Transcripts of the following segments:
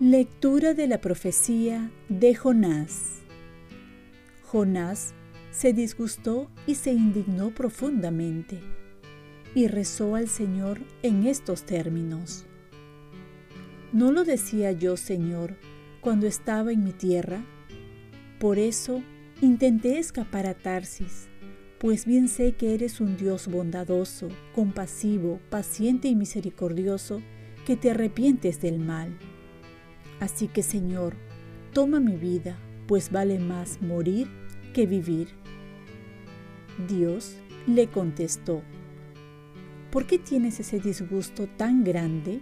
Lectura de la profecía de Jonás. Jonás se disgustó y se indignó profundamente y rezó al Señor en estos términos. ¿No lo decía yo, Señor, cuando estaba en mi tierra? Por eso intenté escapar a Tarsis, pues bien sé que eres un Dios bondadoso, compasivo, paciente y misericordioso, que te arrepientes del mal Así que Señor, toma mi vida, pues vale más morir que vivir. Dios le contestó, ¿por qué tienes ese disgusto tan grande?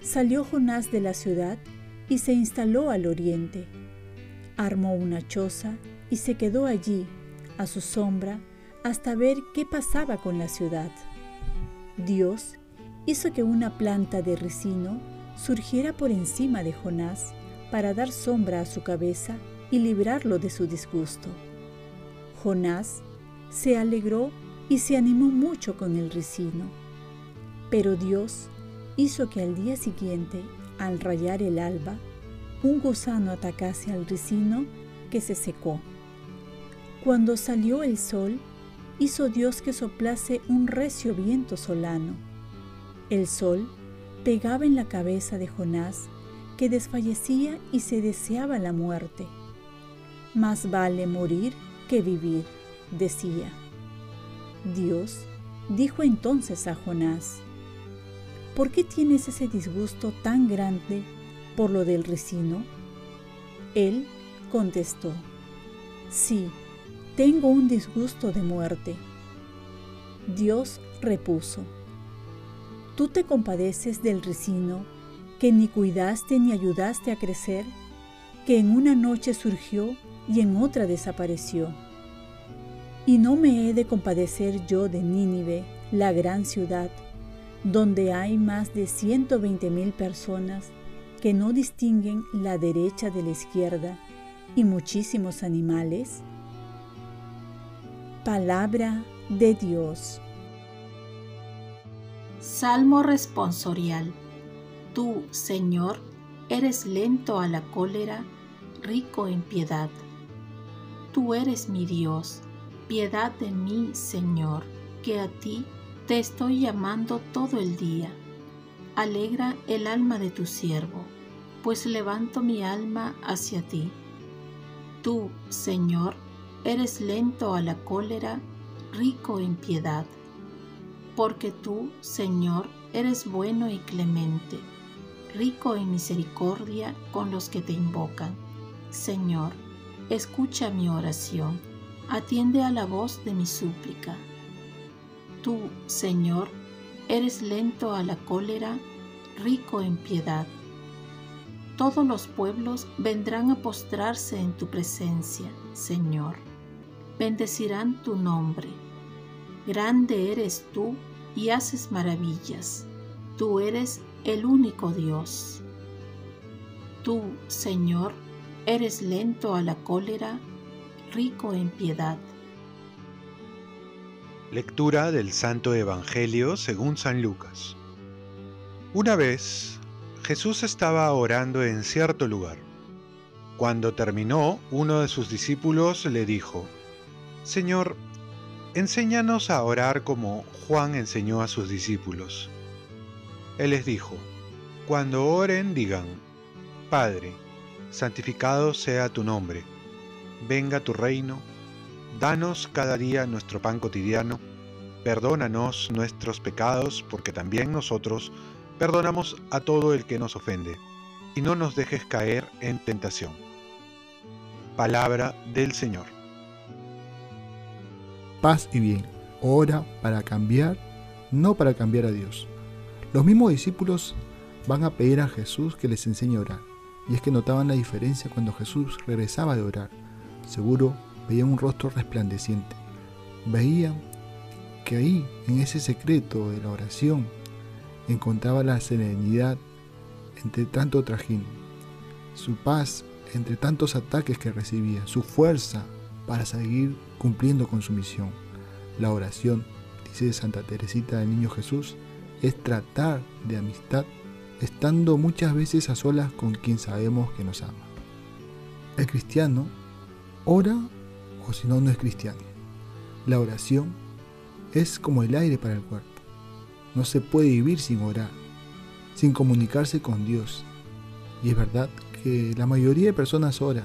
Salió Jonás de la ciudad y se instaló al oriente. Armó una choza y se quedó allí, a su sombra, hasta ver qué pasaba con la ciudad. Dios hizo que una planta de ricino surgiera por encima de Jonás para dar sombra a su cabeza y librarlo de su disgusto. Jonás se alegró y se animó mucho con el ricino, pero Dios hizo que al día siguiente, al rayar el alba, un gusano atacase al ricino que se secó. Cuando salió el sol, hizo Dios que soplase un recio viento solano. El sol pegaba en la cabeza de Jonás, que desfallecía y se deseaba la muerte. Más vale morir que vivir, decía. Dios dijo entonces a Jonás, ¿por qué tienes ese disgusto tan grande por lo del ricino? Él contestó, sí, tengo un disgusto de muerte. Dios repuso, tú te compadeces del ricino que ni cuidaste ni ayudaste a crecer, que en una noche surgió y en otra desapareció. Y no me he de compadecer yo de Nínive, la gran ciudad, donde hay más de 120 mil personas que no distinguen la derecha de la izquierda y muchísimos animales. Palabra de Dios. Salmo responsorial. Tú, Señor, eres lento a la cólera, rico en piedad. Tú eres mi Dios, piedad de mí, Señor, que a ti te estoy llamando todo el día. Alegra el alma de tu siervo, pues levanto mi alma hacia ti. Tú, Señor, eres lento a la cólera, rico en piedad porque tú, Señor, eres bueno y clemente, rico en misericordia con los que te invocan. Señor, escucha mi oración, atiende a la voz de mi súplica. Tú, Señor, eres lento a la cólera, rico en piedad. Todos los pueblos vendrán a postrarse en tu presencia, Señor. Bendecirán tu nombre Grande eres tú y haces maravillas. Tú eres el único Dios. Tú, Señor, eres lento a la cólera, rico en piedad. Lectura del Santo Evangelio según San Lucas. Una vez, Jesús estaba orando en cierto lugar. Cuando terminó, uno de sus discípulos le dijo, Señor, Enséñanos a orar como Juan enseñó a sus discípulos. Él les dijo, Cuando oren digan, Padre, santificado sea tu nombre, venga tu reino, danos cada día nuestro pan cotidiano, perdónanos nuestros pecados porque también nosotros perdonamos a todo el que nos ofende, y no nos dejes caer en tentación. Palabra del Señor paz y bien. Ora para cambiar, no para cambiar a Dios. Los mismos discípulos van a pedir a Jesús que les enseñe a orar. Y es que notaban la diferencia cuando Jesús regresaba de orar. Seguro veían un rostro resplandeciente. Veían que ahí, en ese secreto de la oración, encontraba la serenidad entre tanto trajín. su paz entre tantos ataques que recibía, su fuerza para seguir cumpliendo con su misión. La oración, dice Santa Teresita del Niño Jesús, es tratar de amistad estando muchas veces a solas con quien sabemos que nos ama. El cristiano ora o si no, no es cristiano. La oración es como el aire para el cuerpo. No se puede vivir sin orar, sin comunicarse con Dios. Y es verdad que la mayoría de personas ora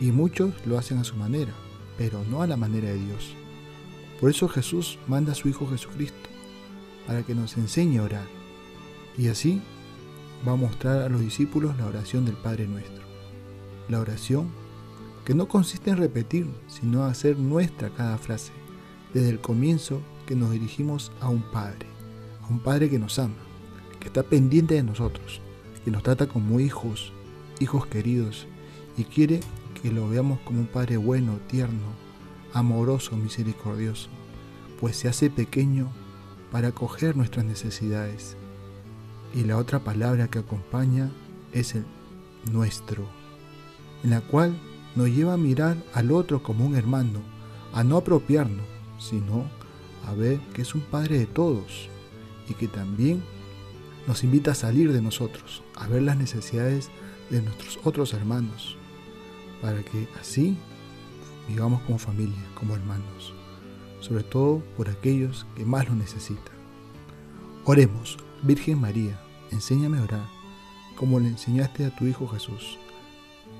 y muchos lo hacen a su manera, pero no a la manera de Dios. Por eso Jesús manda a su Hijo Jesucristo, para que nos enseñe a orar. Y así va a mostrar a los discípulos la oración del Padre nuestro. La oración que no consiste en repetir, sino hacer nuestra cada frase, desde el comienzo que nos dirigimos a un Padre, a un Padre que nos ama, que está pendiente de nosotros, que nos trata como hijos, hijos queridos, y quiere que lo veamos como un Padre bueno, tierno, amoroso, misericordioso, pues se hace pequeño para acoger nuestras necesidades. Y la otra palabra que acompaña es el nuestro, en la cual nos lleva a mirar al otro como un hermano, a no apropiarnos, sino a ver que es un Padre de todos y que también nos invita a salir de nosotros, a ver las necesidades de nuestros otros hermanos, para que así vivamos como familia, como hermanos, sobre todo por aquellos que más lo necesitan. Oremos, Virgen María, enséñame a orar, como le enseñaste a tu Hijo Jesús,